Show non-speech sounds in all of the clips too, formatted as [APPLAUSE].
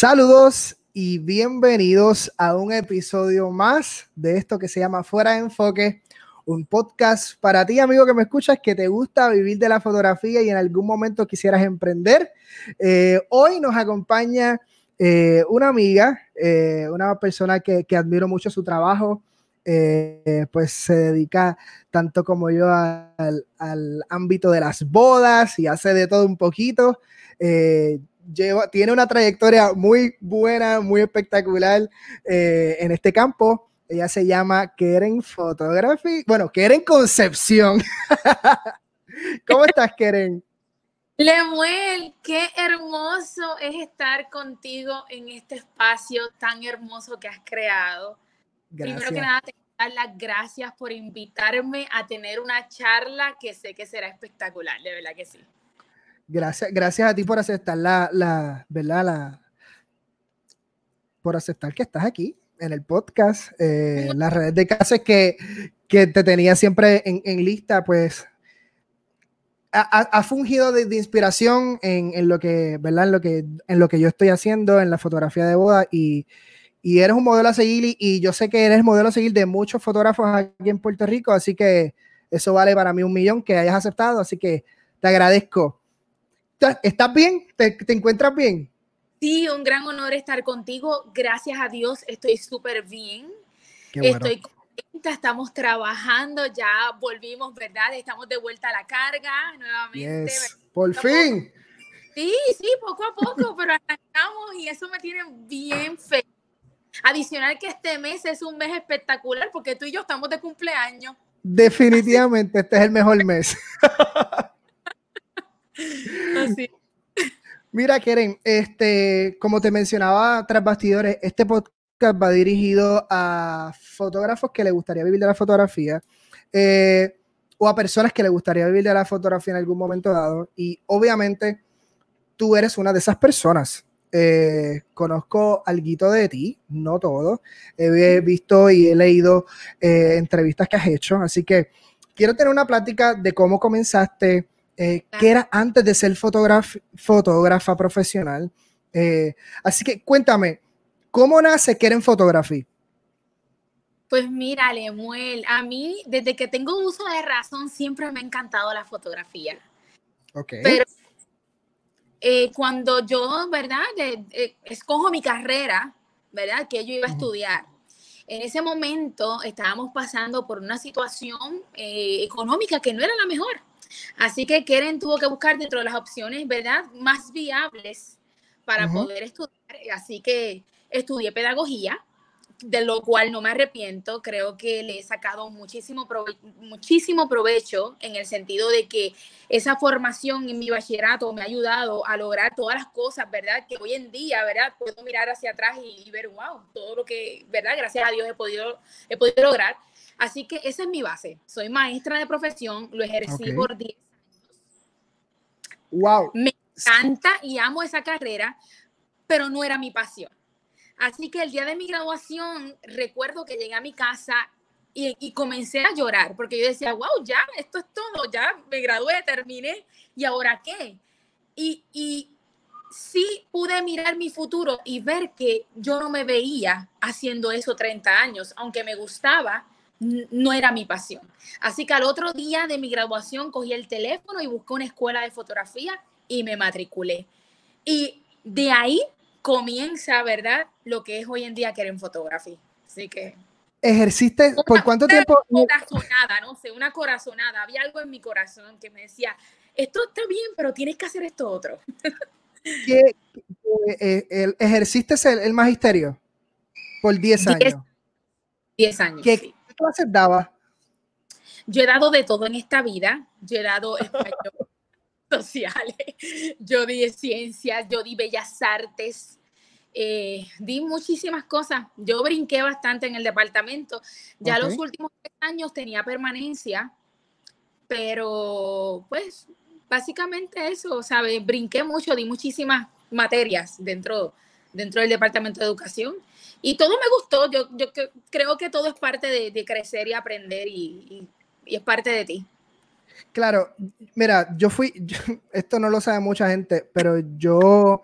Saludos y bienvenidos a un episodio más de esto que se llama Fuera de Enfoque, un podcast para ti, amigo que me escuchas, que te gusta vivir de la fotografía y en algún momento quisieras emprender. Eh, hoy nos acompaña eh, una amiga, eh, una persona que, admiro mucho su trabajo, pues se dedica tanto como yo al, ámbito de las bodas y hace de todo un poquito tiene una trayectoria muy buena, muy espectacular eh, en este campo. Ella se llama Keren Photography. Bueno, Keren Concepción. [LAUGHS] ¿Cómo estás, Keren? Lemuel, qué hermoso es estar contigo en este espacio tan hermoso que has creado. Primero que nada, te quiero dar las gracias por invitarme a tener una charla que sé que será espectacular, de verdad que sí. Gracias, gracias a ti por aceptar la, la, ¿verdad? La, por aceptar que estás aquí en el podcast. Eh, las redes de casa que, que te tenía siempre en, lista, pues ha, fungido de, inspiración en, en, lo que, ¿verdad? En lo que, en lo que yo estoy haciendo en la fotografía de boda y, y eres un modelo a seguir y, y, yo sé que eres modelo a seguir de muchos fotógrafos aquí en Puerto Rico, así que eso vale para mí un millón que hayas aceptado, así que te agradezco. ¿Estás bien? ¿Te, encuentras bien? Sí, un gran honor estar contigo. Gracias a Dios, estoy súper bien. Estoy contenta, estamos trabajando, ya volvimos, ¿verdad? Estamos de vuelta a la carga nuevamente. Por fin. Sí, sí, poco a poco, [LAUGHS] pero arrancamos y eso me tiene bien feliz. Adicional que este mes es un mes espectacular porque tú y yo estamos de cumpleaños. Definitivamente, este es el mejor mes. [LAUGHS] Mira, Keren, este, como te mencionaba tras bastidores, este podcast va dirigido a fotógrafos que les gustaría vivir de la fotografía eh, o a personas que les gustaría vivir de la fotografía en algún momento dado. Y obviamente tú eres una de esas personas. Eh, conozco algo de ti, no todo. He visto y he leído eh, entrevistas que has hecho, así que quiero tener una plática de cómo comenzaste, eh, que era antes de ser fotógrafa profesional. Eh, así que cuéntame, ¿cómo nace Keren Photography? Pues mira, Lemuel, a mí desde que tengo uso de razón siempre me ha encantado la fotografía. Ok. Pero eh, cuando yo, ¿verdad? escojo mi carrera, ¿verdad? Que yo iba a estudiar. En ese momento estábamos pasando por una situación económica que no era la mejor. Así que Keren tuvo que buscar dentro de las opciones, ¿verdad?, más viables para poder estudiar. Así que estudié pedagogía, de lo cual no me arrepiento. Creo que le he sacado muchísimo, muchísimo provecho en el sentido de que esa formación en mi bachillerato me ha ayudado a lograr todas las cosas, ¿verdad? Que hoy en día, ¿verdad? Puedo mirar hacia atrás y, y ver, wow, todo lo que, ¿verdad? Gracias a Dios he podido, he podido lograr. Así que esa es mi base. Soy maestra de profesión, lo ejercí por 10 años. Wow. Me encanta y amo esa carrera, pero no era mi pasión. Así que el día de mi graduación, recuerdo que llegué a mi casa y, comencé a llorar, porque yo decía, wow, ya, esto es todo, ya me gradué, terminé, ¿y ahora qué? Y, y sí pude mirar mi futuro y ver que yo no me veía haciendo eso 30 años, aunque me gustaba, no era mi pasión. Así que al otro día de mi graduación cogí el teléfono y busqué una escuela de fotografía y me matriculé. Y de ahí comienza, ¿verdad? Lo que es hoy en día Keren Photography. Así que... ¿Ejerciste por cuánto tiempo? Una corazonada, no sé, una corazonada. Había algo en mi corazón que me decía, esto está bien, pero tienes que hacer esto otro. [LAUGHS] ¿Qué, eh, ¿Ejerciste el, magisterio por 10 años? 10 años. ¿Qué, clases daba? Yo he dado de todo en esta vida. Yo he dado español [LAUGHS] sociales, yo di ciencias, yo di bellas artes, eh, di muchísimas cosas. Yo brinqué bastante en el departamento. Ya los últimos tres años tenía permanencia, pero pues básicamente eso, ¿sabes? Brinqué mucho, di muchísimas materias dentro, dentro del departamento de educación y todo me gustó. Yo, yo creo que todo es parte de, crecer y aprender y, es parte de ti. Claro, mira, yo fui, [LAUGHS] esto no lo sabe mucha gente, pero yo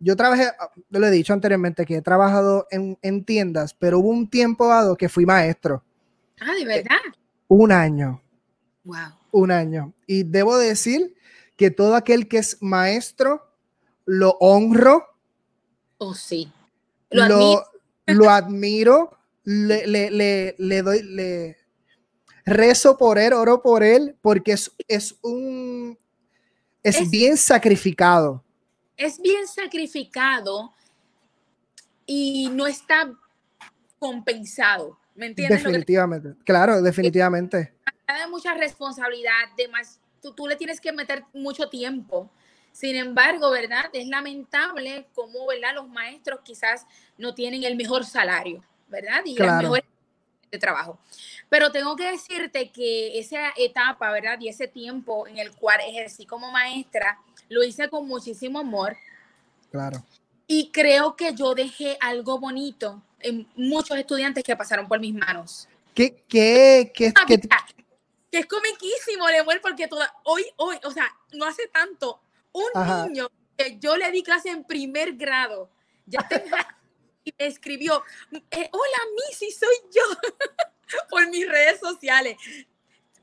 yo trabajé, lo he dicho anteriormente, que he trabajado en, en, tiendas, pero hubo un tiempo dado que fui maestro. Ah, de verdad. un año. Wow. Un año. Y debo decir que todo aquel que es maestro, lo honro. Oh, sí. Lo, admiro, lo admiro le, le, le, doy, le rezo por él, oro por él, porque es, es un, es bien sacrificado es bien sacrificado y no está compensado. ¿Me entiendes? Definitivamente, claro, definitivamente. Hay mucha responsabilidad, además, tú, tú le tienes que meter mucho tiempo. Sin embargo, ¿verdad? Es lamentable cómo, ¿verdad? Los maestros quizás no tienen el mejor salario, ¿verdad? Y las mejores de trabajo. Pero tengo que decirte que esa etapa, ¿verdad? Y ese tiempo en el cual ejercí como maestra, lo hice con muchísimo amor. Claro. Y creo que yo dejé algo bonito en muchos estudiantes que pasaron por mis manos. ¿Qué, qué, qué, ah, qué? Que es comiquísimo, Lemuel, porque toda, hoy, hoy, o sea, no hace tanto, un niño que yo le di clase en primer grado, ya [LAUGHS] y me escribió, eh, hola Missy, soy yo, [LAUGHS] por mis redes sociales.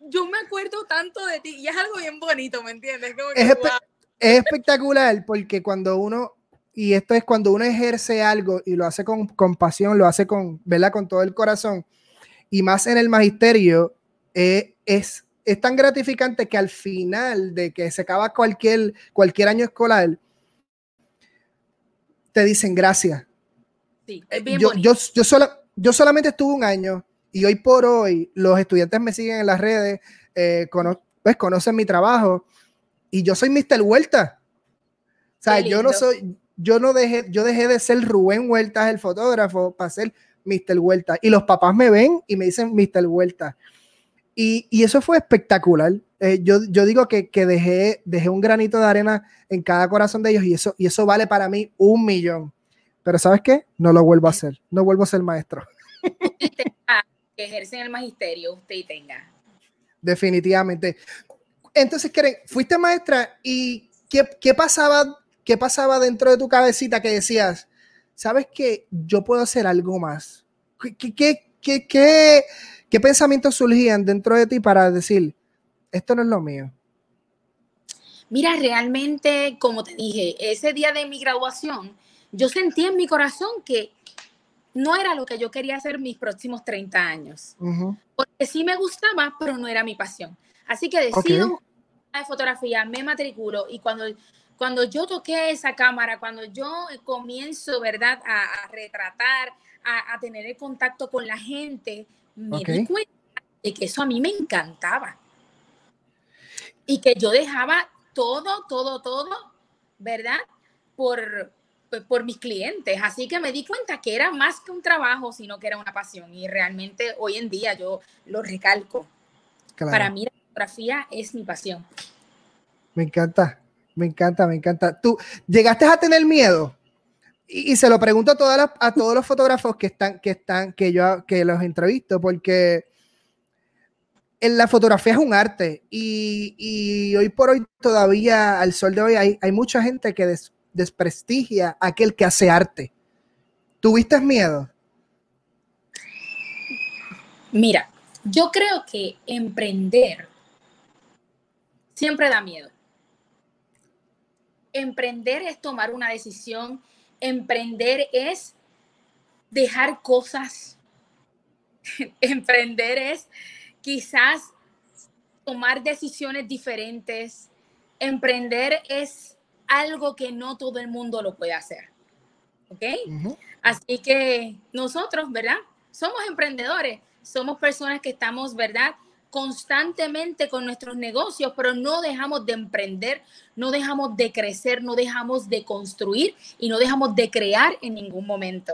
Yo me acuerdo tanto de ti y es algo bien bonito, ¿me entiendes? es espectacular porque cuando uno, y esto es cuando uno ejerce algo y lo hace con, con pasión, lo hace con, ¿verdad? Con todo el corazón, y más en el magisterio, eh, es, es tan gratificante que al final de que se acaba cualquier, cualquier año escolar, te dicen gracias. Sí, es bien yo, yo, yo, yo solamente estuve un año y hoy por hoy los estudiantes me siguen en las redes, eh, pues conocen mi trabajo y yo soy Mr. Huerta. O sea, yo no soy, yo no dejé, yo dejé de ser Rubén Huerta, el fotógrafo, para ser Mr. Huerta. Y los papás me ven y me dicen Mr. Huerta. Y, y eso fue espectacular. Eh, yo, yo, digo que, que, dejé, dejé un granito de arena en cada corazón de ellos y eso, y eso vale para mí un millón. Pero ¿sabes qué? No lo vuelvo a hacer. No vuelvo a ser maestro. que ejercen el magisterio, usted y tenga. Definitivamente entonces, Keren, fuiste maestra y ¿qué, pasaba, ¿qué pasaba dentro de tu cabecita que decías, sabes que yo puedo hacer algo más? ¿Qué, qué, pensamientos surgían dentro de ti para decir, esto no es lo mío? Mira, realmente, como te dije, ese día de mi graduación, yo sentí en mi corazón que no era lo que yo quería hacer mis próximos 30 años. Porque sí me gustaba, pero no era mi pasión. Así que decido de fotografía, me matriculo y cuando, cuando yo toqué esa cámara, cuando yo comienzo, ¿verdad?, a, retratar, a, tener el contacto con la gente, me di cuenta de que eso a mí me encantaba. Y que yo dejaba todo, todo, todo, ¿verdad? Por, por mis clientes. Así que me di cuenta que era más que un trabajo, sino que era una pasión. Y realmente hoy en día yo lo recalco. Para mí fotografía es mi pasión. Me encanta, me encanta, me encanta. ¿Tú llegaste a tener miedo? Y, se lo pregunto a, todas a todos los fotógrafos que están, que están, que yo que los entrevisto, porque en la fotografía es un arte y, hoy por hoy todavía, al sol de hoy, hay, hay mucha gente que desprestigia a aquel que hace arte. ¿Tuviste miedo? Mira, yo creo que emprender siempre da miedo. Emprender es tomar una decisión, emprender es dejar cosas, [LAUGHS] emprender es quizás tomar decisiones diferentes, emprender es algo que no todo el mundo lo puede hacer. ¿Ok? Así que nosotros, ¿verdad? Somos emprendedores, somos personas que estamos, ¿verdad? Constantemente con nuestros negocios, pero no dejamos de emprender, no dejamos de crecer, no dejamos de construir y no dejamos de crear en ningún momento.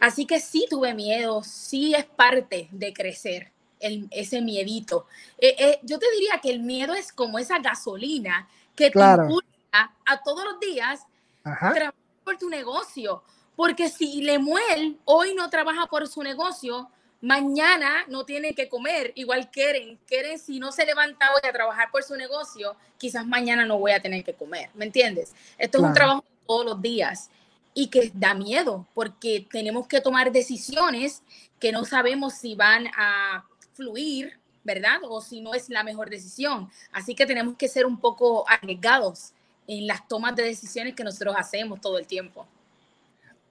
Así que sí tuve miedo, sí es parte de crecer, ese miedito. Eh, eh, yo te diría que el miedo es como esa gasolina que te impulsa a todos los días trabajar por tu negocio. Porque si Lemuel hoy no trabaja por su negocio, mañana no tienen que comer, igual quieren, quieren si no se levanta hoy a trabajar por su negocio, quizás mañana no voy a tener que comer, ¿me entiendes? Esto es un trabajo todos los días y que da miedo porque tenemos que tomar decisiones que no sabemos si van a fluir, ¿verdad? O si no es la mejor decisión. Así que tenemos que ser un poco arriesgados en las tomas de decisiones que nosotros hacemos todo el tiempo.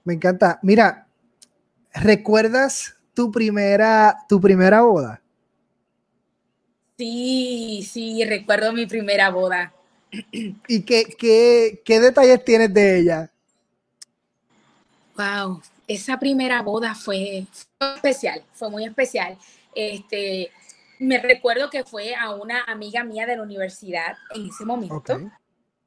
Me encanta. Mira, ¿recuerdas tu primera, tu primera boda? Sí, sí, recuerdo mi primera boda. ¿Y qué, qué, qué detalles tienes de ella? Wow, esa primera boda fue, especial, fue muy especial. Este, me recuerdo que fue a una amiga mía de la universidad en ese momento.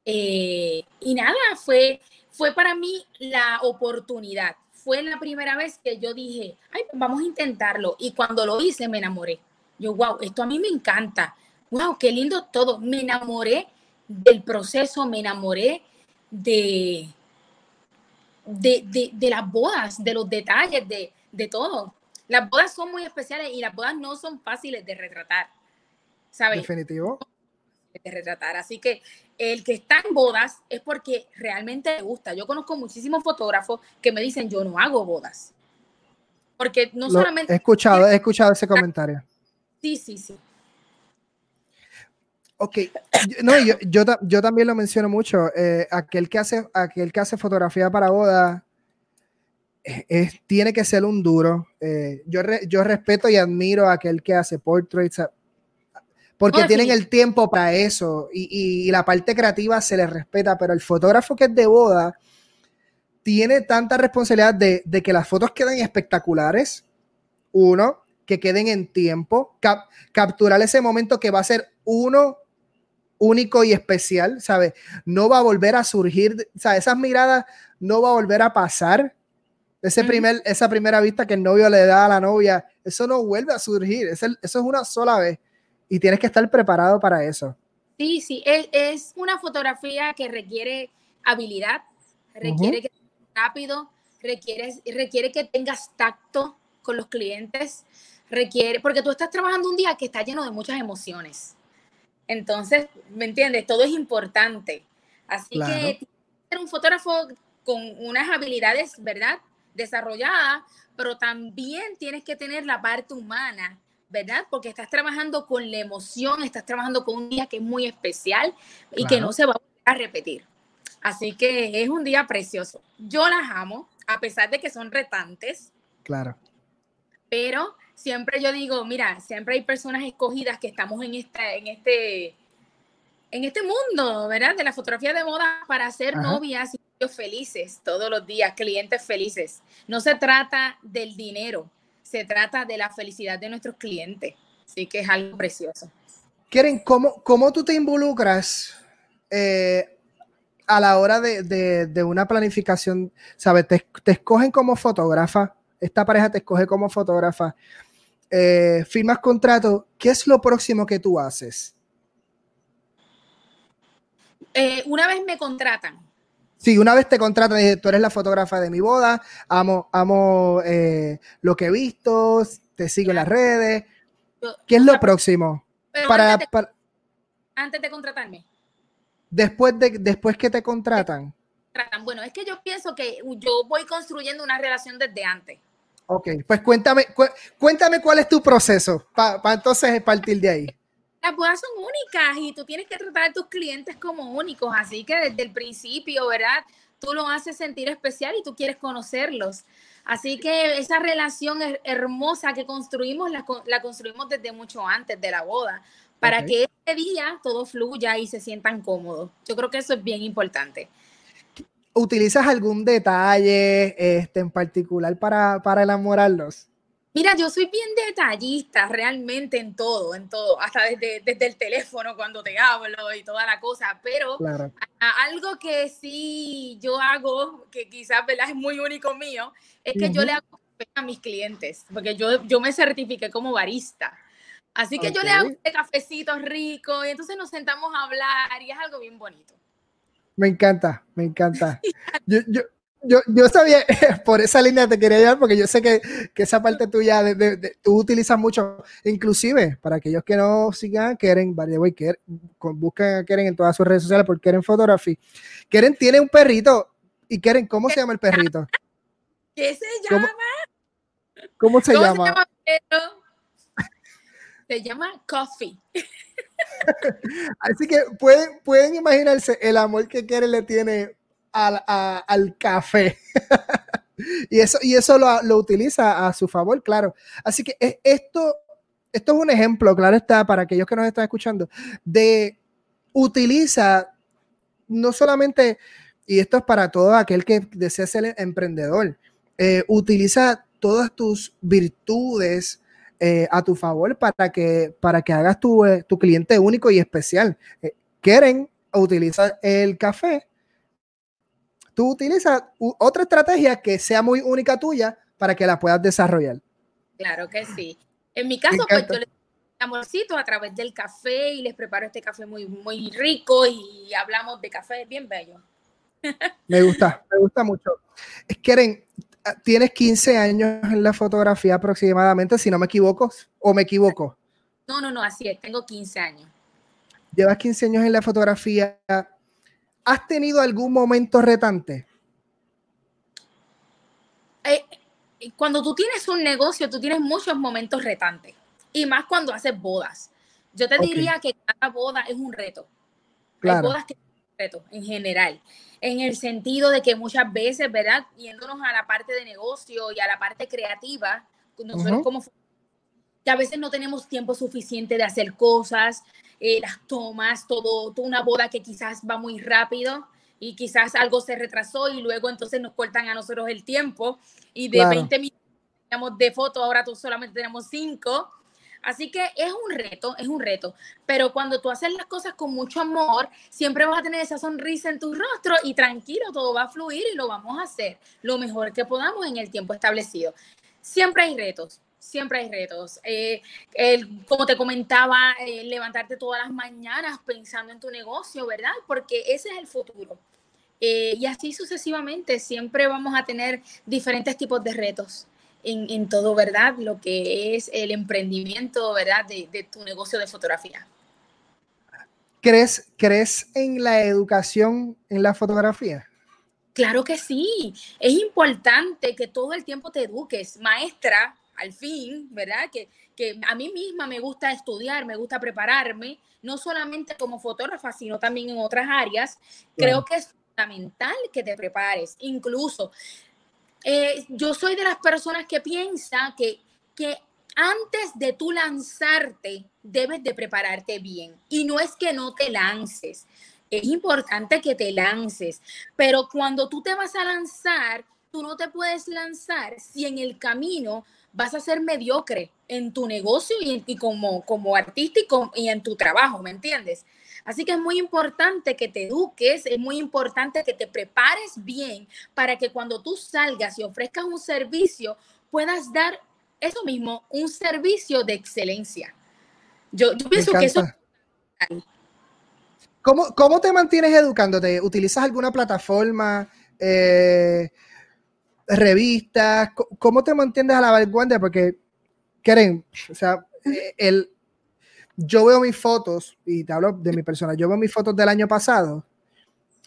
Eh, y nada, fue, fue para mí la oportunidad. Fue la primera vez que yo dije, ay, pues vamos a intentarlo. Y cuando lo hice, me enamoré. Yo, wow, esto a mí me encanta. Wow, qué lindo todo. Me enamoré del proceso, me enamoré de, de, de, las bodas, de los detalles, de, de todo. Las bodas son muy especiales y las bodas no son fáciles de retratar. ¿Sabes? Definitivo. De retratar. Así que el que está en bodas es porque realmente le gusta. Yo conozco muchísimos fotógrafos que me dicen, yo no hago bodas. Porque no solamente... He escuchado, he escuchado ese comentario. Sí, sí, sí. Ok, no, yo, yo, también lo menciono mucho. Eh, aquel, que hace, aquel que hace fotografía para bodas tiene que ser un duro. Eh, yo, yo respeto y admiro a aquel que hace portraits, porque tienen el tiempo para eso y, la parte creativa se les respeta, pero el fotógrafo que es de boda tiene tanta responsabilidad de, que las fotos queden espectaculares, uno, que queden en tiempo, capturar ese momento que va a ser uno único y especial, ¿sabes? No va a volver a surgir, o sea, esas miradas no va a volver a pasar. Ese primer, esa primera vista que el novio le da a la novia, eso no vuelve a surgir, eso es una sola vez y tienes que estar preparado para eso. Sí, sí, es, una fotografía que requiere habilidad, requiere que rápido, requiere, requiere que tengas tacto con los clientes, requiere, porque tú estás trabajando un día que está lleno de muchas emociones. Entonces, ¿me entiendes? Todo es importante. Así que ser un fotógrafo con unas habilidades, ¿verdad? Desarrolladas, pero también tienes que tener la parte humana ¿verdad? Porque estás trabajando con la emoción, estás trabajando con un día que es muy especial y que no se va a repetir. Así que es un día precioso. Yo las amo, a pesar de que son retantes. Claro. Pero siempre yo digo, mira, siempre hay personas escogidas que estamos en, esta, en, este, en este mundo, ¿verdad? De la fotografía de moda para ser novias y felices todos los días, clientes felices. No se trata del dinero, se trata de la felicidad de nuestros clientes. Así que es algo precioso. Keren, ¿cómo, cómo tú te involucras eh, a la hora de, una planificación? ¿Sabes? Te, escogen como fotógrafa, esta pareja te escoge como fotógrafa, eh, firmas contrato, ¿qué es lo próximo que tú haces? Eh, una vez me contratan, Sí, una vez te contratan, dije, tú eres la fotógrafa de mi boda, amo, amo eh, lo que he visto, te sigo en las redes. ¿Qué es lo próximo? Para, antes, de, contratarme. Después, de, después que te contratan. Bueno, es que yo pienso que yo voy construyendo una relación desde antes. Ok, pues cuéntame, cuéntame cuál es tu proceso para entonces partir de ahí las bodas son únicas y tú tienes que tratar a tus clientes como únicos, así que desde el principio, ¿verdad? Tú lo haces sentir especial y tú quieres conocerlos. Así que esa relación hermosa que construimos, la, construimos desde mucho antes de la boda, para que ese día todo fluya y se sientan cómodos. Yo creo que eso es bien importante. ¿Utilizas algún detalle este, en particular para, para enamorarlos? Mira, yo soy bien detallista realmente en todo, en todo, hasta desde, desde el teléfono cuando te hablo y toda la cosa, pero algo que sí yo hago, que quizás es muy único mío, es que yo le hago a mis clientes, porque yo, yo me certifiqué como barista. Así que yo le hago este cafecito rico y entonces nos sentamos a hablar y es algo bien bonito. Me encanta, me encanta. [LAUGHS] yo, yo, yo sabía, [LAUGHS] por esa línea te quería llevar porque yo sé que, que esa parte tuya, de, tú utilizas mucho, inclusive para aquellos que no sigan Keren, by Keren, busquen a Keren en todas sus redes sociales por Keren Photography. Keren tiene un perrito y Keren, ¿cómo se llama el perrito? ¿Qué se llama? ¿Cómo, se llama? Se llama, Coffee. [LAUGHS] Así que pueden, pueden imaginarse el amor que Keren le tiene al, café. [LAUGHS] y eso, y eso lo, utiliza a su favor, claro. Así que esto, esto es un ejemplo, claro está, para aquellos que nos están escuchando, de utiliza no solamente, y esto es para todo aquel que desea ser emprendedor, eh, utiliza todas tus virtudes eh, a tu favor para que, para que hagas tu, eh, tu cliente único y especial. quieren utilizar el café tú utilizas otra estrategia que sea muy única tuya para que la puedas desarrollar. Claro que sí. En mi caso, pues yo les amorcito a través del café y les preparo este café muy, muy rico y hablamos de café bien bello. [LAUGHS] Me gusta, me gusta mucho. Keren, tienes 15 años en la fotografía aproximadamente, si no me equivoco, o me equivoco. No, no, no, así es, tengo 15 años. Llevas 15 años en la fotografía. ¿Has tenido algún momento retante? Eh, cuando tú tienes un negocio, tú tienes muchos momentos retantes. Y más cuando haces bodas. Yo te diría que cada boda es un reto. Hay bodas que son un reto en general. En el sentido de que muchas veces, ¿verdad? Yéndonos a la parte de negocio y a la parte creativa, nosotros como que a veces no tenemos tiempo suficiente de hacer cosas, eh, las tomas, todo, toda una boda que quizás va muy rápido y quizás algo se retrasó y luego entonces nos cortan a nosotros el tiempo y de 20 minutos de foto ahora tú solamente tenemos 5. Así que es un reto, es un reto. Pero cuando tú haces las cosas con mucho amor, siempre vas a tener esa sonrisa en tu rostro y tranquilo, todo va a fluir y lo vamos a hacer lo mejor que podamos en el tiempo establecido. Siempre hay retos, siempre hay retos. Eh, como te comentaba, eh, levantarte todas las mañanas pensando en tu negocio, ¿verdad? Porque ese es el futuro. Eh, y así sucesivamente, siempre vamos a tener diferentes tipos de retos en, todo, ¿verdad? Lo que es el emprendimiento, ¿verdad? De, de tu negocio de fotografía. ¿Crees, ¿Crees en la educación en la fotografía? Claro que sí. Es importante que todo el tiempo te eduques. Maestra, al fin, ¿verdad? Que, que a mí misma me gusta estudiar, me gusta prepararme, no solamente como fotógrafa, sino también en otras áreas. Creo que es fundamental que te prepares. Incluso, eh, yo soy de las personas que piensa que, que antes de tú lanzarte, debes de prepararte bien. Y no es que no te lances. Es importante que te lances, pero cuando tú te vas a lanzar, tú no te puedes lanzar si en el camino vas a ser mediocre en tu negocio y, como, como artista y, en tu trabajo, ¿me entiendes? Así que es muy importante que te eduques, es muy importante que te prepares bien para que cuando tú salgas y ofrezcas un servicio, puedas dar eso mismo, un servicio de excelencia. Yo, pienso que eso... ¿Cómo, ¿Cómo te mantienes educándote? ¿Utilizas alguna plataforma? Eh, revistas, ¿cómo te mantienes a la vanguardia? Porque, Karen, o sea, el, yo veo mis fotos, y te hablo de mi persona, yo veo mis fotos del año pasado,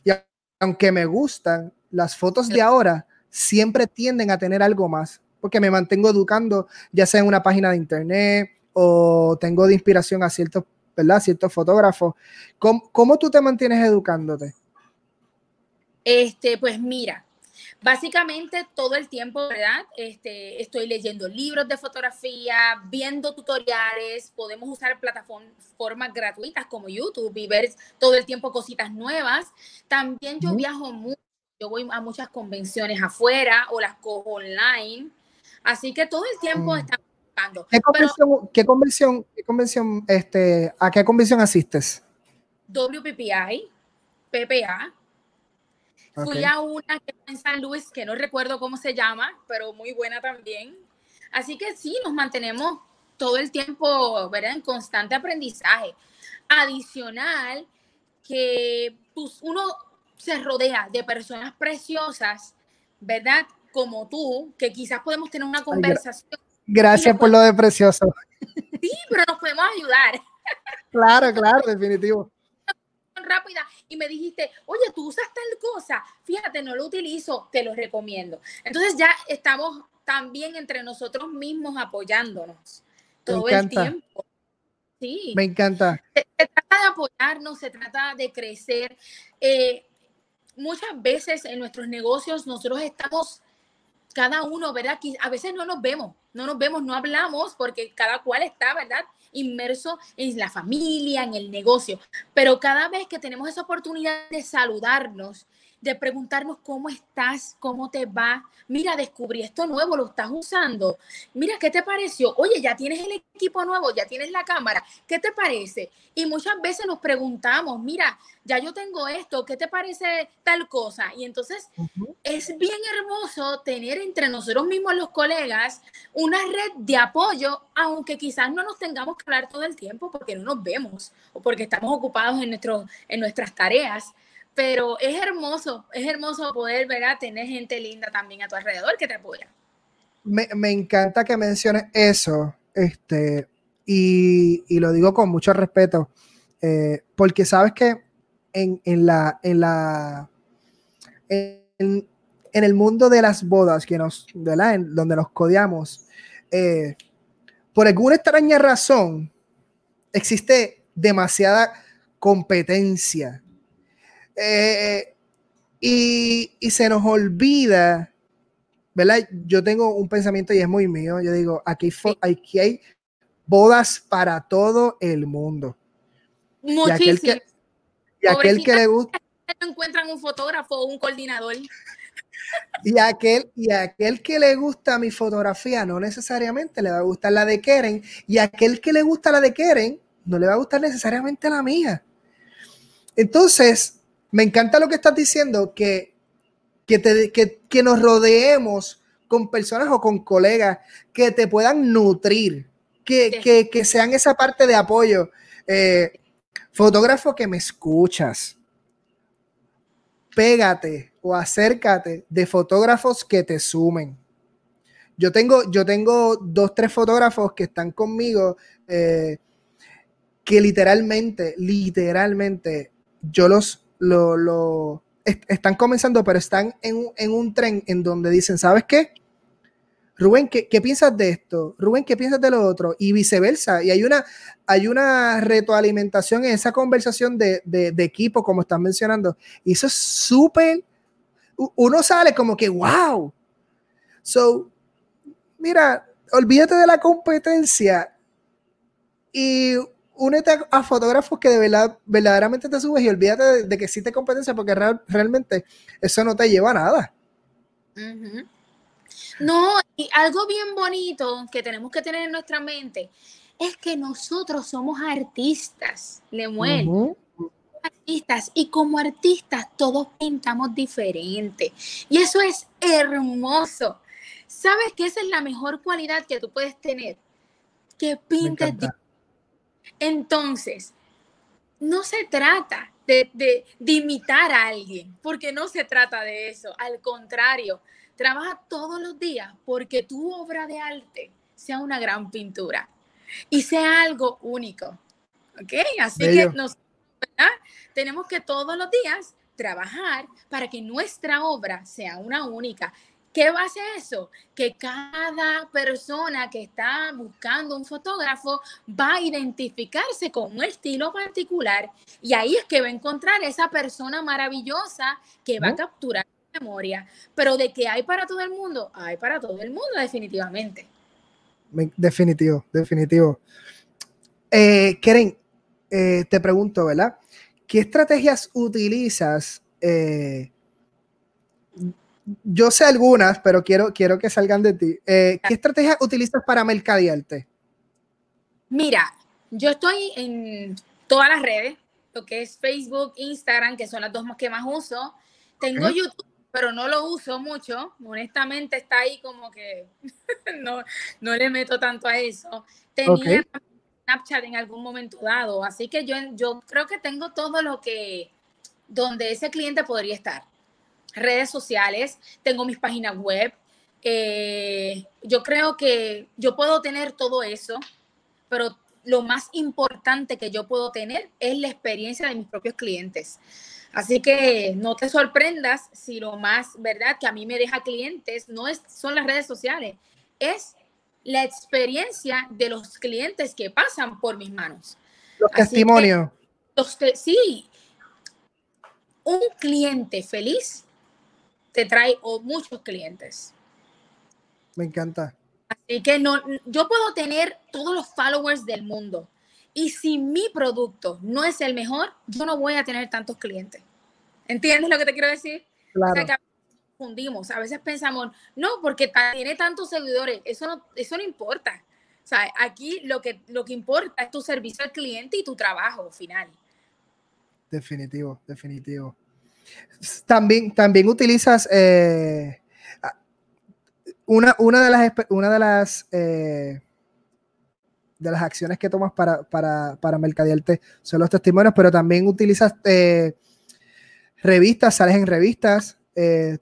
y aunque me gustan, las fotos de ahora siempre tienden a tener algo más, porque me mantengo educando, ya sea en una página de internet o tengo de inspiración a ciertos, ¿verdad? Ciertos fotógrafos. ¿Cómo, cómo tú te mantienes educándote? Este, pues mira, Básicamente todo el tiempo, ¿verdad? Este, estoy leyendo libros de fotografía, viendo tutoriales, podemos usar plataformas gratuitas como YouTube y ver todo el tiempo cositas nuevas. También yo viajo mucho, yo voy a muchas convenciones afuera o las cojo online, así que todo el tiempo mm. estamos buscando. ¿Qué convención, ¿qué convención, qué convención, este, a qué convención asistes? WPPI, PPA, Fui a una que en San Luis, que no recuerdo cómo se llama, pero muy buena también. Así que sí, nos mantenemos todo el tiempo, ¿verdad? En constante aprendizaje. Adicional, que pues, uno se rodea de personas preciosas, ¿verdad? Como tú, que quizás podemos tener una conversación. Gracias por lo de precioso. Sí, pero nos podemos ayudar. Claro, claro, definitivo. Rápida y me dijiste, oye, tú usas tal cosa, fíjate, no lo utilizo, te lo recomiendo. Entonces ya estamos también entre nosotros mismos apoyándonos todo el tiempo. Sí. Me encanta. Se, trata de apoyarnos, se trata de crecer. Eh, muchas veces en nuestros negocios nosotros estamos cada uno, ¿verdad? A veces no nos vemos, no nos vemos, no hablamos porque cada cual está, ¿verdad? Inmerso en la familia, en el negocio. Pero cada vez que tenemos esa oportunidad de saludarnos, de preguntarnos cómo estás, cómo te va. Mira, descubrí esto nuevo, lo estás usando. Mira, ¿qué te pareció? Oye, ya tienes el equipo nuevo, ya tienes la cámara. ¿Qué te parece? Y muchas veces nos preguntamos, mira, ya yo tengo esto, ¿qué te parece tal cosa? Y entonces es bien hermoso tener entre nosotros mismos los colegas una red de apoyo, aunque quizás no nos tengamos que hablar todo el tiempo porque no nos vemos o porque estamos ocupados en, nuestro, en nuestras tareas pero es hermoso, es hermoso poder ver a tener gente linda también a tu alrededor que te apoya. Me, encanta que menciones eso, este, y, lo digo con mucho respeto, eh, porque sabes que en, la, en la, en, el mundo de las bodas, que nos, En, donde nos codeamos, eh, por alguna extraña razón, existe demasiada competencia eh, y, se nos olvida, ¿verdad? Yo tengo un pensamiento y es muy mío. Yo digo, aquí, aquí hay bodas para todo el mundo. Y aquel que, y aquel que le gusta. encuentran un fotógrafo o un coordinador. [LAUGHS] Y aquel, y aquel que le gusta mi fotografía no necesariamente le va a gustar la de Keren. Y aquel que le gusta la de Keren no le va a gustar necesariamente la mía. Entonces, me encanta lo que estás diciendo, que, que, nos rodeemos con personas o con colegas que te puedan nutrir, que, sean esa parte de apoyo. Eh, fotógrafo que me escuchas, pégate o acércate de fotógrafos que te sumen. Yo tengo, yo tengo dos, tres fotógrafos que están conmigo eh, que literalmente, literalmente, yo los lo, están comenzando, pero están en, un tren en donde dicen, ¿sabes qué? Rubén, ¿qué, piensas de esto? Rubén, ¿qué piensas de lo otro? Y viceversa. Y hay una, hay una retroalimentación en esa conversación de, equipo, como están mencionando. Y eso es súper... Uno sale como que, wow. So, mira, olvídate de la competencia y únete a, fotógrafos que de verdad, verdaderamente te subes y olvídate de, que existe competencia porque realmente eso no te lleva a nada. No, y algo bien bonito que tenemos que tener en nuestra mente es que nosotros somos artistas, Lemuel. Artistas y como artistas todos pintamos diferente y eso es hermoso. ¿Sabes que esa es la mejor cualidad que tú puedes tener? Que pintes entonces, no se trata de, imitar a alguien, porque no se trata de eso. Al contrario, trabaja todos los días porque tu obra de arte sea una gran pintura y sea algo único. ¿Ok? Así que nos, tenemos que todos los días trabajar para que nuestra obra sea una única. ¿Qué va a hacer eso? Que cada persona que está buscando un fotógrafo va a identificarse con un estilo particular y ahí es que va a encontrar esa persona maravillosa que va a capturar memoria. Pero de que hay para todo el mundo, hay para todo el mundo definitivamente. Definitivo, definitivo. Eh, Keren, eh, te pregunto, ¿verdad? ¿Qué estrategias utilizas? Eh, yo sé algunas, pero quiero, quiero que salgan de ti. Eh, ¿Qué estrategia utilizas para mercadearte? Mira, yo estoy en todas las redes, lo que es Facebook, Instagram, que son las dos que más uso. Tengo YouTube, pero no lo uso mucho. Honestamente está ahí como que [LAUGHS] no, no le meto tanto a eso. Tenía Snapchat en algún momento dado, así que yo, yo creo que tengo todo lo que, donde ese cliente podría estar. Redes sociales, tengo mis páginas web. Eh, yo creo que yo puedo tener todo eso, pero lo más importante que yo puedo tener es la experiencia de mis propios clientes. Así que no te sorprendas si lo más, ¿verdad? Que a mí me deja clientes no es, son las redes sociales, es la experiencia de los clientes que pasan por mis manos. Los testimonios. sí, un cliente feliz te trae muchos clientes. Me encanta. Así que no, yo puedo tener todos los followers del mundo. Y si mi producto no es el mejor, yo no voy a tener tantos clientes. ¿Entiendes lo que te quiero decir? Claro. O sea, que a veces confundimos, a veces pensamos, no, porque tiene tantos seguidores, eso no, eso no importa. O sea, aquí lo que, lo que importa es tu servicio al cliente y tu trabajo final. Definitivo, definitivo. También, también utilizas eh, una, una, de las, una de las, eh, de las acciones que tomas para, para, para mercadearte son los testimonios, pero también utilizas eh, revistas, sales en revistas,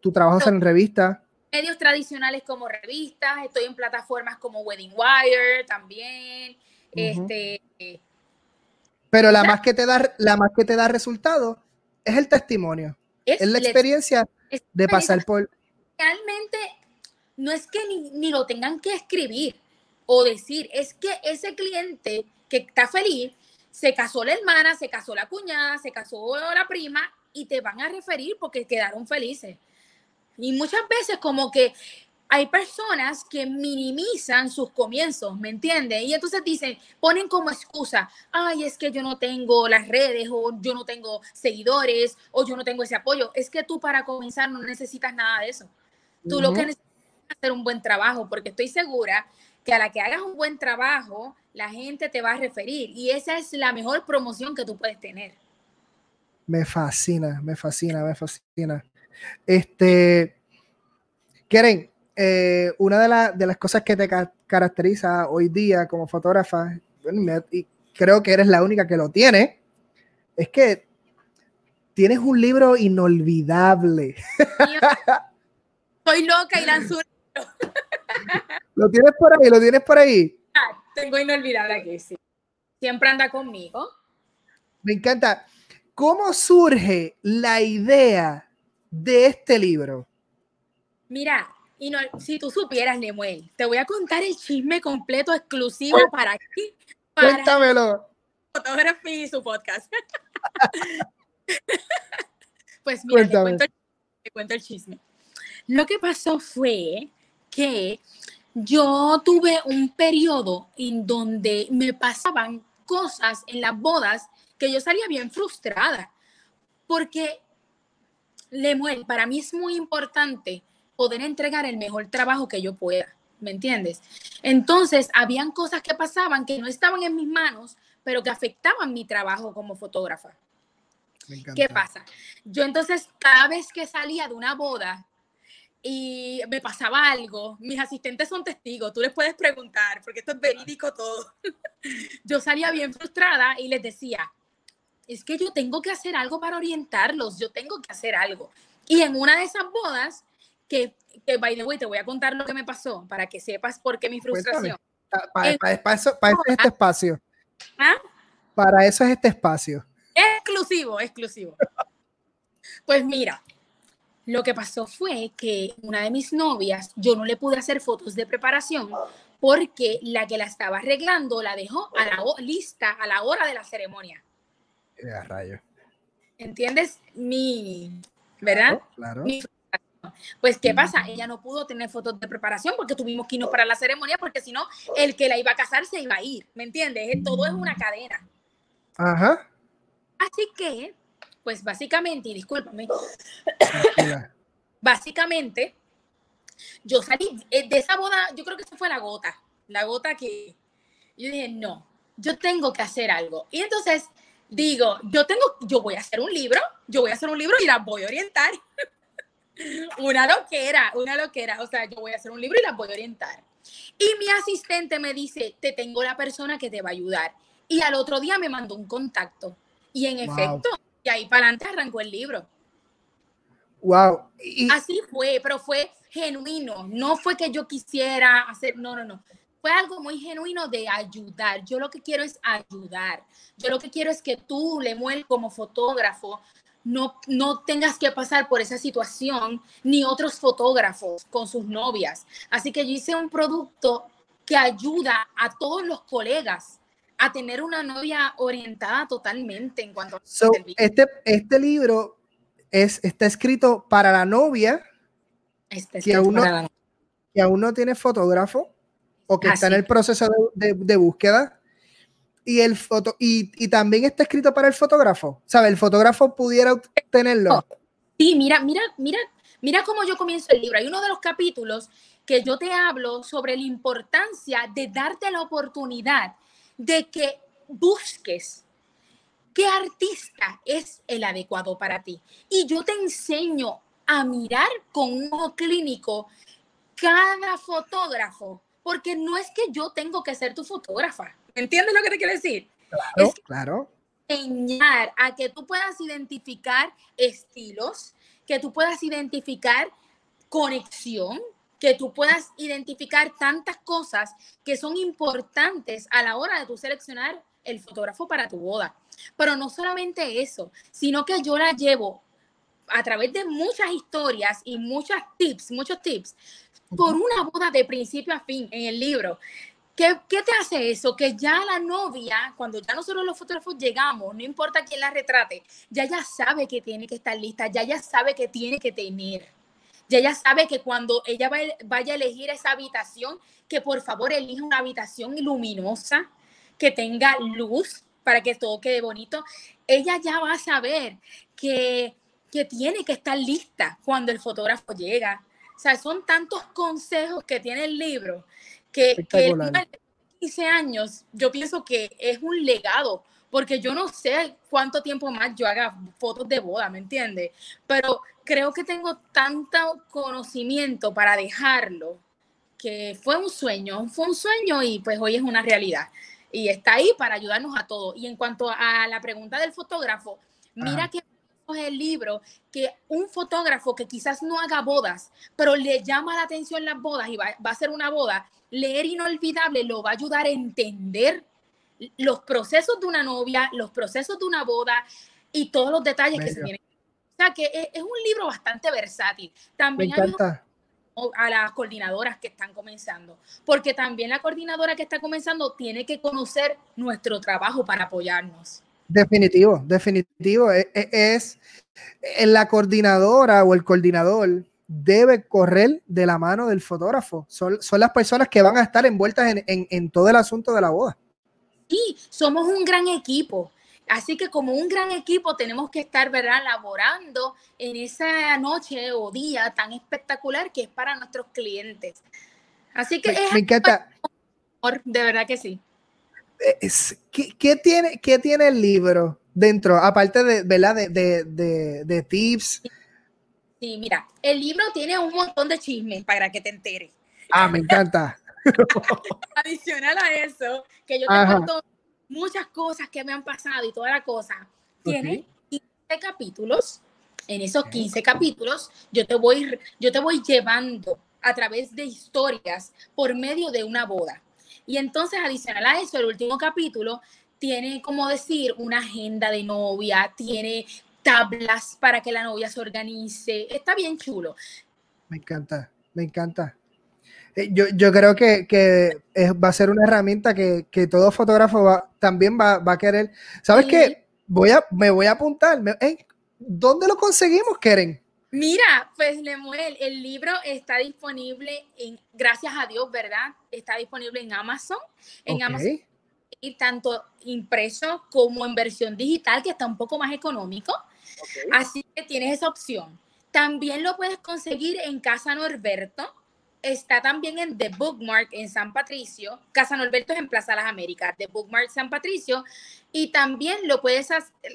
tu trabajo en revistas. Medios tradicionales como revistas, estoy en plataformas como Wedding Wire también. Este, pero la más que te da, la más que te da resultado es el testimonio. Es, la experiencia de pasar por. Realmente no es que ni, ni, lo tengan que escribir o decir, es que ese cliente que está feliz, se casó la hermana, se casó la cuñada, se casó la prima y te van a referir porque quedaron felices. Y muchas veces como que hay personas que minimizan sus comienzos, ¿me entiendes? Y entonces dicen, ponen como excusa, ay, es que yo no tengo las redes o yo no tengo seguidores o yo no tengo ese apoyo. Es que tú para comenzar no necesitas nada de eso. Tú lo que necesitas es hacer un buen trabajo, porque estoy segura que a la que hagas un buen trabajo, la gente te va a referir y esa es la mejor promoción que tú puedes tener. Me fascina, me fascina, me fascina. Este, Keren, eh, una de, de, las cosas que te ca caracteriza hoy día como fotógrafa, y creo que eres la única que lo tiene, es que tienes un libro inolvidable. [LAUGHS] Soy loca y lanzo [LAUGHS] ¿Lo tienes por ahí? ¿Lo tienes por ahí? Ah, tengo inolvidable aquí, sí. Siempre anda conmigo. Me encanta. ¿Cómo surge la idea de este libro? Mira, y no, si tú supieras, Nemuel, te voy a contar el chisme completo exclusivo para aquí. Para Cuéntamelo. Fotografía y su podcast. [LAUGHS] pues mira, te cuento, te cuento el chisme. Lo que pasó fue que yo tuve un periodo en donde me pasaban cosas en las bodas que yo salía bien frustrada. Porque, Lemuel, para mí es muy importante poder entregar el mejor trabajo que yo pueda, ¿me entiendes? Entonces, habían cosas que pasaban que no estaban en mis manos, pero que afectaban mi trabajo como fotógrafa. ¿Qué pasa? Yo entonces, cada vez que salía de una boda y me pasaba algo, mis asistentes son testigos, tú les puedes preguntar, porque esto es verídico todo. [LAUGHS] yo salía bien frustrada y les decía, es que yo tengo que hacer algo para orientarlos, yo tengo que hacer algo. Y en una de esas bodas, que, que, by the way, te voy a contar lo que me pasó para que sepas por qué mi frustración. Para, eso, para eso es este espacio. ¿Ah? Para eso es este espacio. Exclusivo, exclusivo. [LAUGHS] pues mira, lo que pasó fue que una de mis novias, yo no le pude hacer fotos de preparación porque la que la estaba arreglando la dejó a la lista a la hora de la ceremonia. Ya, rayo. ¿Entiendes? Mi, ¿verdad? Claro. Pues, ¿qué pasa? Ella no pudo tener fotos de preparación porque tuvimos que irnos para la ceremonia, porque si no, el que la iba a casar se iba a ir, ¿me entiendes? Todo es una cadena. Ajá. Así que, pues básicamente, y discúlpame, [COUGHS] básicamente, yo salí eh, de esa boda, yo creo que esa fue la gota, la gota que yo dije, no, yo tengo que hacer algo. Y entonces digo, yo tengo, yo voy a hacer un libro, yo voy a hacer un libro y la voy a orientar. [LAUGHS] una loquera, una loquera. O sea, yo voy a hacer un libro y la voy a orientar. Y mi asistente me dice, te tengo la persona que te va a ayudar. Y al otro día me mandó un contacto. Y en efecto, y ahí para adelante arrancó el libro. Wow. Así fue, pero fue genuino. No fue que yo quisiera hacer, no, no, no. Fue algo muy genuino de ayudar. Yo lo que quiero es ayudar. Yo lo que quiero es que tú, Lemuel, como fotógrafo, no, no tengas que pasar por esa situación, ni otros fotógrafos con sus novias. Así que yo hice un producto que ayuda a todos los colegas a tener una novia orientada totalmente en cuanto a este, este libro es, está escrito para la novia que, aún no, que aún no tiene fotógrafo o que está en el proceso de, búsqueda y el foto y, también está escrito para el fotógrafo. ¿Sabe? El fotógrafo pudiera obtenerlo. Oh, sí, mira, mira, mira, mira cómo yo comienzo el libro. Hay uno de los capítulos que yo te hablo sobre la importancia de darte la oportunidad de que busques qué artista es el adecuado para ti. Y yo te enseño a mirar con un ojo clínico cada fotógrafo, porque no es que yo tengo que ser tu fotógrafa. ¿Entiendes lo que te quiero decir? Claro, claro. Enseñar a que tú puedas identificar estilos, que tú puedas identificar conexión, que tú puedas identificar tantas cosas que son importantes a la hora de tú seleccionar el fotógrafo para tu boda. Pero no solamente eso, sino que yo la llevo a través de muchas historias y muchos tips, muchos tips, por una boda de principio a fin en el libro. ¿Qué, ¿Qué, te hace eso? Que ya la novia, cuando ya nosotros los fotógrafos llegamos, no importa quién la retrate, ya ya sabe que tiene que estar lista, ya ya sabe que tiene que tener. Ya ella sabe que cuando ella vaya a elegir esa habitación, que por favor elija una habitación luminosa, que tenga luz para que todo quede bonito. Ella ya va a saber que, que tiene que estar lista cuando el fotógrafo llega. O sea, son tantos consejos que tiene el libro que, que 15 años, yo pienso que es un legado porque yo no sé cuánto tiempo más yo haga fotos de boda, ¿me entiendes? Pero creo que tengo tanto conocimiento para dejarlo que fue un sueño, fue un sueño y pues hoy es una realidad. Y está ahí para ayudarnos a todos. Y en cuanto a la pregunta del fotógrafo, mira que es el libro que un fotógrafo que quizás no haga bodas, pero le llama la atención las bodas y va, va a ser una boda, leer inolvidable lo va a ayudar a entender los procesos de una novia, los procesos de una boda y todos los detalles que se tienen. O sea que es, un libro bastante versátil. También hay a las coordinadoras que están comenzando, porque también la coordinadora que está comenzando tiene que conocer nuestro trabajo para apoyarnos. Definitivo, definitivo. E, e, es, es, la coordinadora o el coordinador debe correr de la mano del fotógrafo. Son, son las personas que van a estar envueltas en, en, en todo el asunto de la boda. Y somos un gran equipo. Así que como un gran equipo tenemos que estar, ¿verdad?, laborando en esa noche o día tan espectacular que es para nuestros clientes. Así que me, encanta. De verdad que sí. ¿Qué, tiene, ¿Qué tiene el libro dentro, aparte de, ¿verdad? De, de, de, tips? Sí, mira, el libro tiene un montón de chismes para que te enteres. Ah, me encanta. [LAUGHS] Adicional a eso, que yo te cuento muchas cosas que me han pasado y toda la cosa. Tiene 15 capítulos. En esos 15 capítulos, yo te voy, yo te voy llevando a través de historias por medio de una boda. Y entonces, adicional a eso, el último capítulo tiene, como decir, una agenda de novia, tiene tablas para que la novia se organice. Está bien chulo. Me encanta, me encanta. Eh, yo, creo que, va a ser una herramienta que, todo fotógrafo también va, a querer. ¿Sabes qué? Voy a, me voy a apuntar. ¿Dónde lo conseguimos, Keren? Mira, pues Lemuel, el libro está disponible en, gracias a Dios, ¿verdad? Está disponible en Amazon, en Amazon y tanto impreso como en versión digital, que está un poco más económico. Así que tienes esa opción. También lo puedes conseguir en Casa Norberto, está también en The Bookmark en San Patricio. Casa Norberto es en Plaza Las Américas, The Bookmark San Patricio. Y también lo puedes,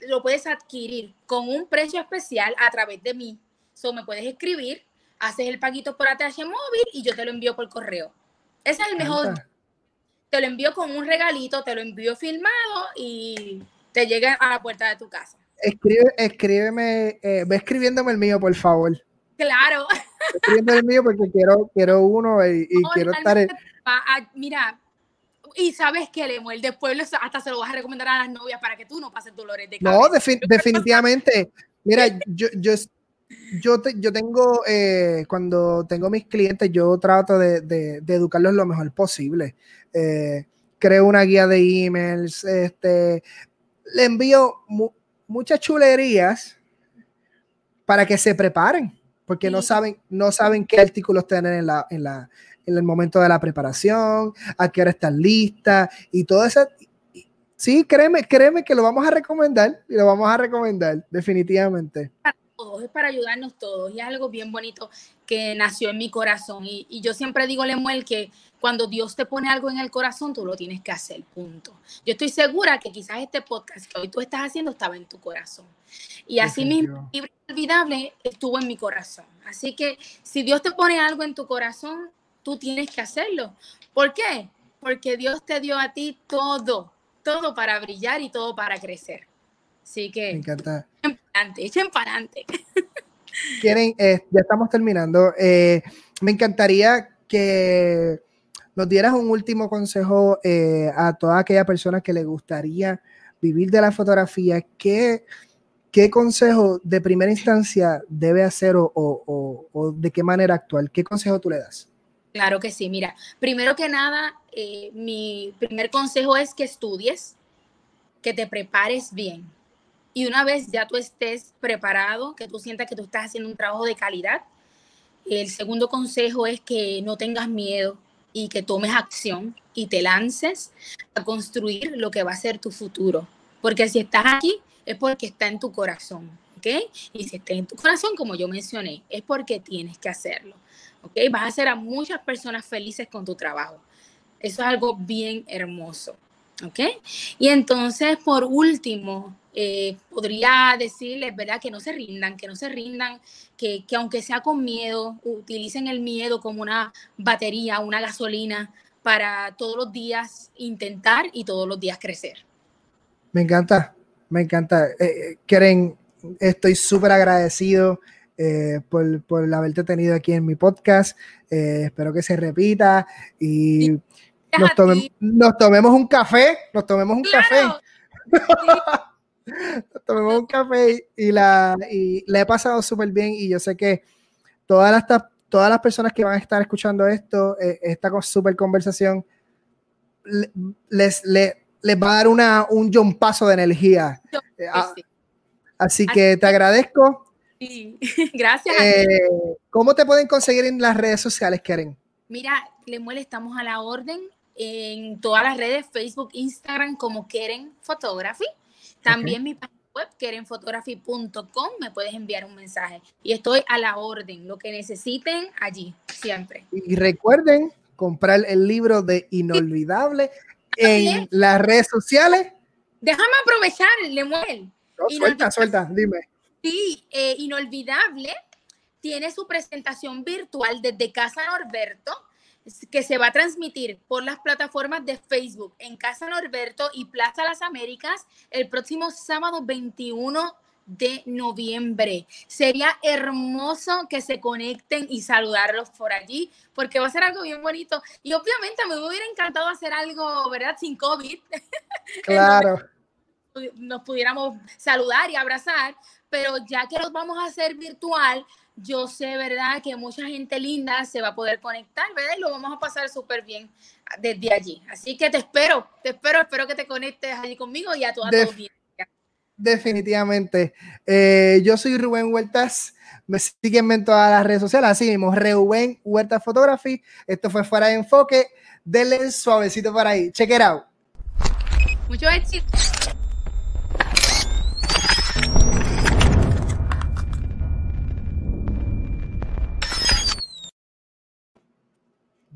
lo puedes adquirir con un precio especial a través de mí. So, me puedes escribir, haces el paguito por ATH móvil y yo te lo envío por correo. Ese es el mejor. Te lo envío con un regalito, te lo envío filmado y te llega a la puerta de tu casa. escribe, escríbeme, eh, ve escribiéndome el mío, por favor. Claro. Escribiendo el mío porque quiero, quiero uno y, quiero estar. En... mira, y sabes que el de pueblo hasta se lo vas a recomendar a las novias para que tú no pases dolores de cabeza. No, definitivamente. Mira, yo, yo, yo, yo tengo, eh, cuando tengo mis clientes, yo trato de, de, educarlos lo mejor posible. Eh, creo una guía de emails, este, le envío muchas chulerías para que se preparen, porque no saben, no saben qué artículos tener en la, en la, en el momento de la preparación, a qué hora están listas y todo eso. Sí, créeme, créeme que lo vamos a recomendar y lo vamos a recomendar, definitivamente es para ayudarnos todos y es algo bien bonito que nació en mi corazón. Y, yo siempre digo, Lemuel, que cuando Dios te pone algo en el corazón, tú lo tienes que hacer, punto. Yo estoy segura que quizás este podcast que hoy tú estás haciendo estaba en tu corazón. Y así mismo, olvidable estuvo en mi corazón. Así que si Dios te pone algo en tu corazón, tú tienes que hacerlo. ¿Por qué? Porque Dios te dio a ti todo, todo para brillar y todo para crecer. Así que. Me encanta. Echen para adelante, echen para adelante. [LAUGHS] Quieren, eh, ya estamos terminando. Eh, me encantaría que nos dieras un último consejo eh, a toda aquella persona que le gustaría vivir de la fotografía. ¿Qué, qué consejo de primera instancia debe hacer o, o, o, de qué manera actuar? ¿Qué consejo tú le das? Claro que sí. Mira, primero que nada, mi primer consejo es que estudies, que te prepares bien y una vez ya tú estés preparado, que tú sientas que tú estás haciendo un trabajo de calidad, el segundo consejo es que no tengas miedo y que tomes acción y te lances a construir lo que va a ser tu futuro. Porque si estás aquí es porque está en tu corazón, ¿ok? Y si está en tu corazón, como yo mencioné, es porque tienes que hacerlo, ¿ok? Vas a hacer a muchas personas felices con tu trabajo. Eso es algo bien hermoso, ¿ok? Y entonces, por último, eh, podría decirles, ¿verdad? Que no se rindan, que no se rindan, que, aunque sea con miedo, utilicen el miedo como una batería, una gasolina para todos los días intentar y todos los días crecer. Me encanta, me encanta. Eh, eh Keren, estoy súper agradecido eh, por, por, haberte tenido aquí en mi podcast. espero que se repita y nos, tomemos un café, nos tomemos un café. [LAUGHS] tomemos un café y, la, y le he pasado súper bien y yo sé que todas las, todas las personas que van a estar escuchando esto, eh, esta súper conversación, les, les, va a dar una, un paso de energía. Eh, ah, así que te agradezco. Sí. [LAUGHS] Gracias. Eh, ¿Cómo te pueden conseguir en las redes sociales, Karen? Mira, Lemuel, estamos a la orden en todas las redes, Facebook, Instagram, como Keren Photography. También mi página web, kerenphotography.com, me puedes enviar un mensaje. Y estoy a la orden, lo que necesiten allí, siempre. Y recuerden comprar el libro de Inolvidable en las redes sociales. Déjame aprovechar, Lemuel. suelta, suelta, dime. Sí, eh, Inolvidable tiene su presentación virtual desde Casa Norberto que se va a transmitir por las plataformas de Facebook en Casa Norberto y Plaza Las Américas el próximo sábado 21 de noviembre. Sería hermoso que se conecten y saludarlos por allí, porque va a ser algo bien bonito. Y obviamente me hubiera encantado hacer algo, ¿verdad? Sin COVID. [LAUGHS] Claro. nos pudiéramos saludar y abrazar, pero ya que los vamos a hacer virtual, yo sé, ¿verdad?, que mucha gente linda se va a poder conectar, ¿verdad? Y lo vamos a pasar súper bien desde allí. Así que te espero, te espero, espero que te conectes allí conmigo y a toda tu audiencia. Definitivamente. Eh, yo soy Rubén Huertas. Me siguen en todas las redes sociales, así mismo, Rubén Huertas Photography. Esto fue Fuera de Enfoque. Denle suavecito por ahí. Check it out. Mucho éxito.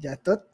Ya está.